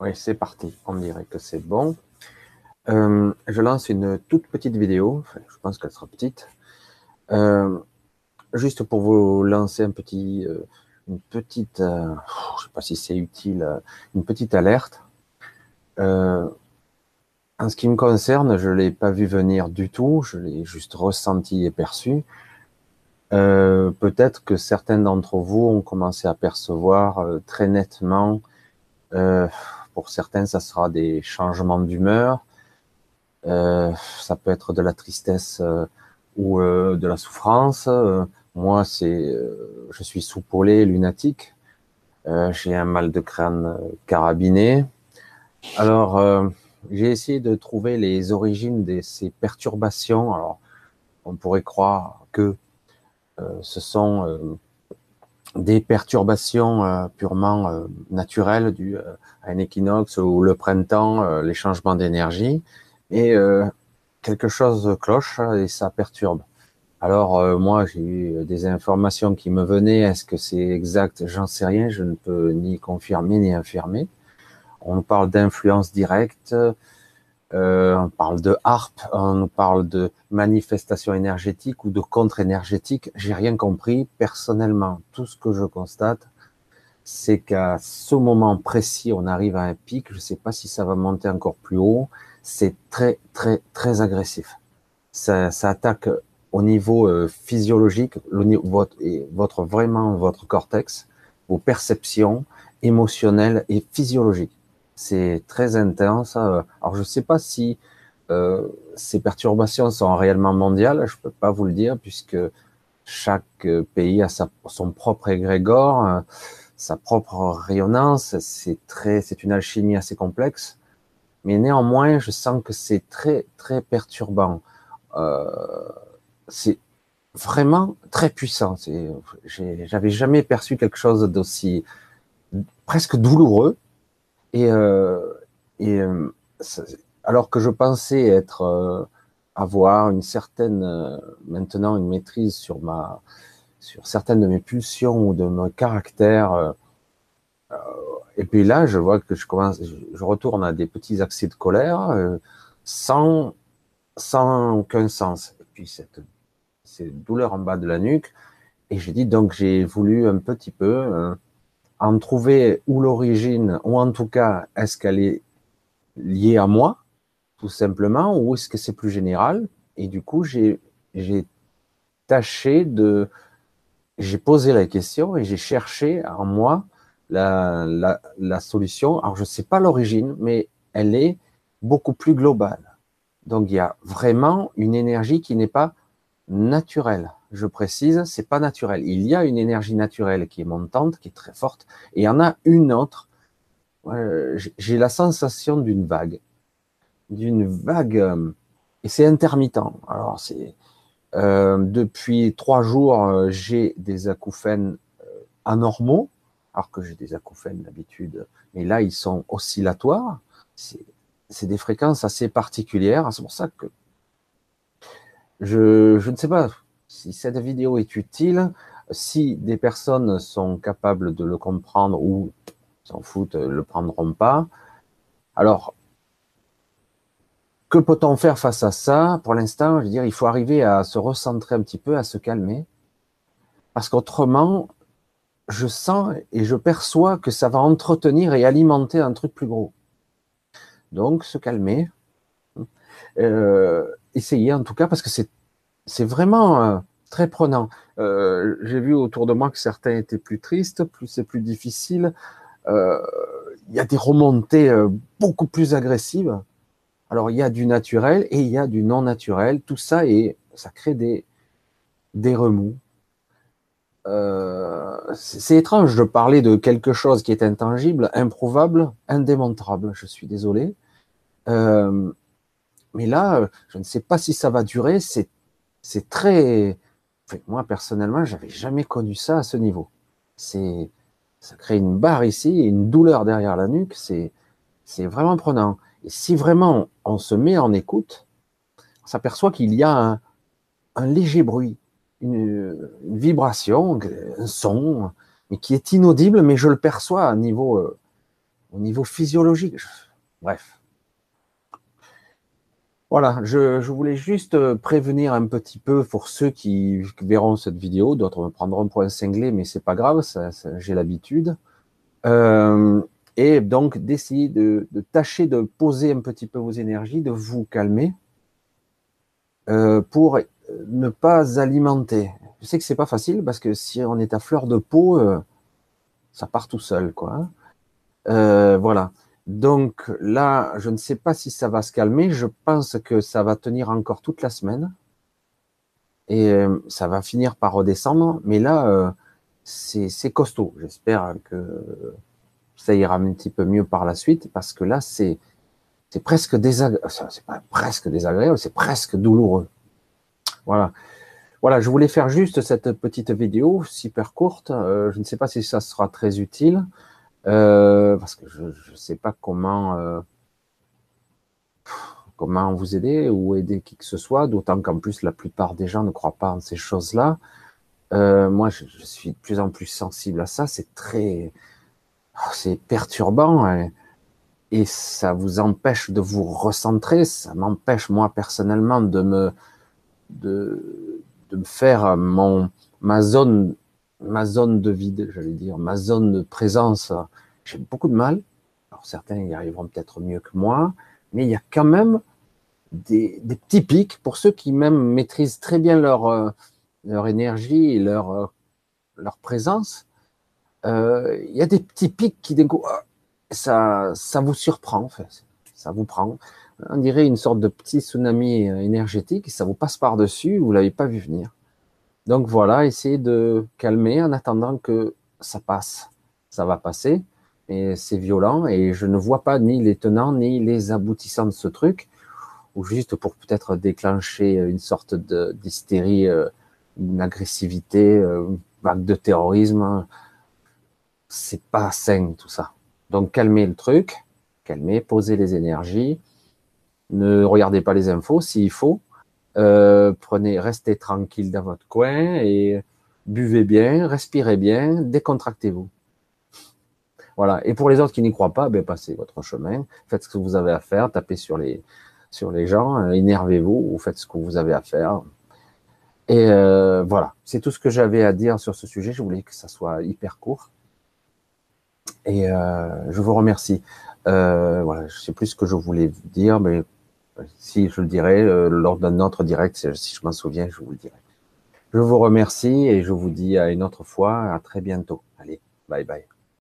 Oui, c'est parti. On dirait que c'est bon. Euh, je lance une toute petite vidéo. je pense qu'elle sera petite. Euh, juste pour vous lancer un petit, euh, une petite, je ne sais pas si c'est utile, une petite alerte. en ce qui me concerne, je l'ai pas vu venir du tout. Je l'ai juste ressenti et perçu. Peut-être que certains d'entre vous ont commencé à percevoir très nettement pour certains, ça sera des changements d'humeur. Euh, ça peut être de la tristesse euh, ou euh, de la souffrance. moi, c'est, je suis soupolé, lunatique. j'ai un mal de crâne carabiné. Alors, j'ai essayé de trouver les origines de ces perturbations. Alors, on pourrait croire que ce sont des perturbations euh, purement euh, naturelles du euh, à un équinoxe ou le printemps, les changements d'énergie, et quelque chose cloche et ça perturbe. Alors moi j'ai eu des informations qui me venaient, est-ce que c'est exact? J'en sais rien, je ne peux ni confirmer ni infirmer. On parle d'influence directe, euh, on parle de harpe, on parle de manifestation énergétique ou de contre-énergétique. J'ai rien compris personnellement. Tout ce que je constate, c'est qu'à ce moment précis, on arrive à un pic. Je ne sais pas si ça va monter encore plus haut. C'est très, très, très agressif. Ça, ça attaque au niveau euh, physiologique, votre, votre vraiment votre cortex, vos perceptions émotionnelles et physiologiques. C'est très intense. Alors je ne sais pas si euh, ces perturbations sont réellement mondiales, je ne peux pas vous le dire puisque chaque pays a sa, son propre égrégore, euh, sa propre rayonnance. C'est très, c'est une alchimie assez complexe, mais néanmoins, je sens que c'est très très perturbant. Euh, c'est vraiment très puissant. J'avais jamais perçu quelque chose d'aussi presque douloureux et, euh, euh, alors que je pensais être euh, avoir une certaine maintenant une maîtrise sur ma sur certaines de mes pulsions ou de mon caractère et puis là je vois que je commence je retourne à des petits accès de colère sans sans aucun sens. Et puis cette ces douleurs en bas de la nuque et j'ai dit donc j'ai voulu un petit peu en trouver où l'origine, ou en tout cas, est-ce qu'elle est liée à moi, tout simplement, ou est-ce que c'est plus général? Et du coup, j'ai tâché de, j'ai posé la question et j'ai cherché en moi la, la, la solution. Alors, je ne sais pas l'origine, mais elle est beaucoup plus globale. Donc, il y a vraiment une énergie qui n'est pas naturelle je précise, c'est pas naturel. Il y a une énergie naturelle qui est montante, qui est très forte, et il y en a une autre. J'ai la sensation d'une vague, d'une vague, euh, et c'est intermittent. Alors c'est euh, depuis trois jours, euh, j'ai des acouphènes anormaux, alors que j'ai des acouphènes d'habitude, mais là ils sont oscillatoires. C'est des fréquences assez particulières. C'est pour ça que je, je ne sais pas si cette vidéo est utile, si des personnes sont capables de le comprendre ou s'en foutent, le prendront pas. Alors, que peut-on faire face à ça? Pour l'instant, dire, il faut arriver à se recentrer un petit peu, à se calmer, parce qu'autrement, je sens et je perçois que ça va entretenir et alimenter un truc plus gros. Donc, se calmer, euh, essayer en tout cas, parce que c'est c'est vraiment euh, très prenant. Euh, j'ai vu autour de moi que certains étaient plus tristes, plus c'est plus difficile. Euh, il y a des remontées beaucoup plus agressives. Alors il y a du naturel et il y a du non naturel. Tout ça et ça crée des des remous. c'est étrange de parler de quelque chose qui est intangible, improuvable, indémontrable. Je suis désolé. mais là, je ne sais pas si ça va durer. C'est c'est très. moi, personnellement, j'avais jamais connu ça à ce niveau. C'est, ça crée une barre ici, une douleur derrière la nuque. C'est, c'est vraiment prenant. Et si vraiment on se met en écoute, on s'aperçoit qu'il y a un, léger bruit, une, vibration, un son, mais qui est inaudible, mais je le perçois à niveau, euh, au niveau physiologique. Bref. Voilà, je, voulais juste euh, prévenir un petit peu pour ceux qui verront cette vidéo, d'autres me prendront pour un cinglé, mais c'est pas grave, j'ai l'habitude. Euh, et donc d'essayer de, tâcher de poser un petit peu vos énergies, de vous calmer euh, pour ne pas alimenter. Je sais que c'est pas facile parce que si on est à fleur de peau, ça part tout seul, quoi. Hein. voilà. Donc là, je ne sais pas si ça va se calmer. Je pense que ça va tenir encore toute la semaine. Et euh, ça va finir par redescendre. Mais là, euh, c'est costaud. J'espère que ça ira un petit peu mieux par la suite. Parce que là, c'est presque désagréable. C'est presque désagréable, c'est presque douloureux. Voilà. Voilà, je voulais faire juste cette petite vidéo super courte. Euh, je ne sais pas si ça sera très utile. Euh, parce que je ne sais pas comment euh, comment vous aider ou aider qui que ce soit, d'autant qu'en plus la plupart des gens ne croient pas en ces choses-là. Euh, moi, je, suis de plus en plus sensible à ça. C'est très, oh, c'est perturbant hein. et ça vous empêche de vous recentrer. Ça m'empêche moi personnellement de me de, de faire mon ma zone ma zone de vide, j'allais dire, ma zone de présence, j'ai beaucoup de mal. Alors certains y arriveront peut-être mieux que moi, mais il y a quand même des, petits pics pour ceux qui même maîtrisent très bien leur, euh, leur énergie et leur, euh, leur présence. Euh, il y a des petits pics qui d'un coup, ça, ça vous surprend, en fait. ça vous prend. On dirait une sorte de petit tsunami énergétique, ça vous passe par-dessus, vous l'avez pas vu venir. Donc voilà, essayez de calmer en attendant que ça passe. Ça va passer, et c'est violent, et je ne vois pas ni les tenants ni les aboutissants de ce truc, ou juste pour peut-être déclencher une sorte d'hystérie, euh, une agressivité, euh, une vague de terrorisme. C'est pas sain tout ça. Donc calmez le truc, calmez, posez les énergies, ne regardez pas les infos s'il faut, euh, prenez, restez tranquille dans votre coin et buvez bien, respirez bien, décontractez-vous. Voilà. Et pour les autres qui n'y croient pas, ben, passez votre chemin, faites ce que vous avez à faire, tapez sur les, sur les gens, euh, énervez-vous ou faites ce que vous avez à faire. Et euh, voilà, c'est tout ce que j'avais à dire sur ce sujet. Je voulais que ça soit hyper court. Et je vous remercie. Voilà, je sais plus ce que je voulais dire, mais si je le dirai euh, lors d'un autre direct, si je m'en souviens, je vous le dirai. Je vous remercie et je vous dis à une autre fois, à très bientôt. Allez, bye bye.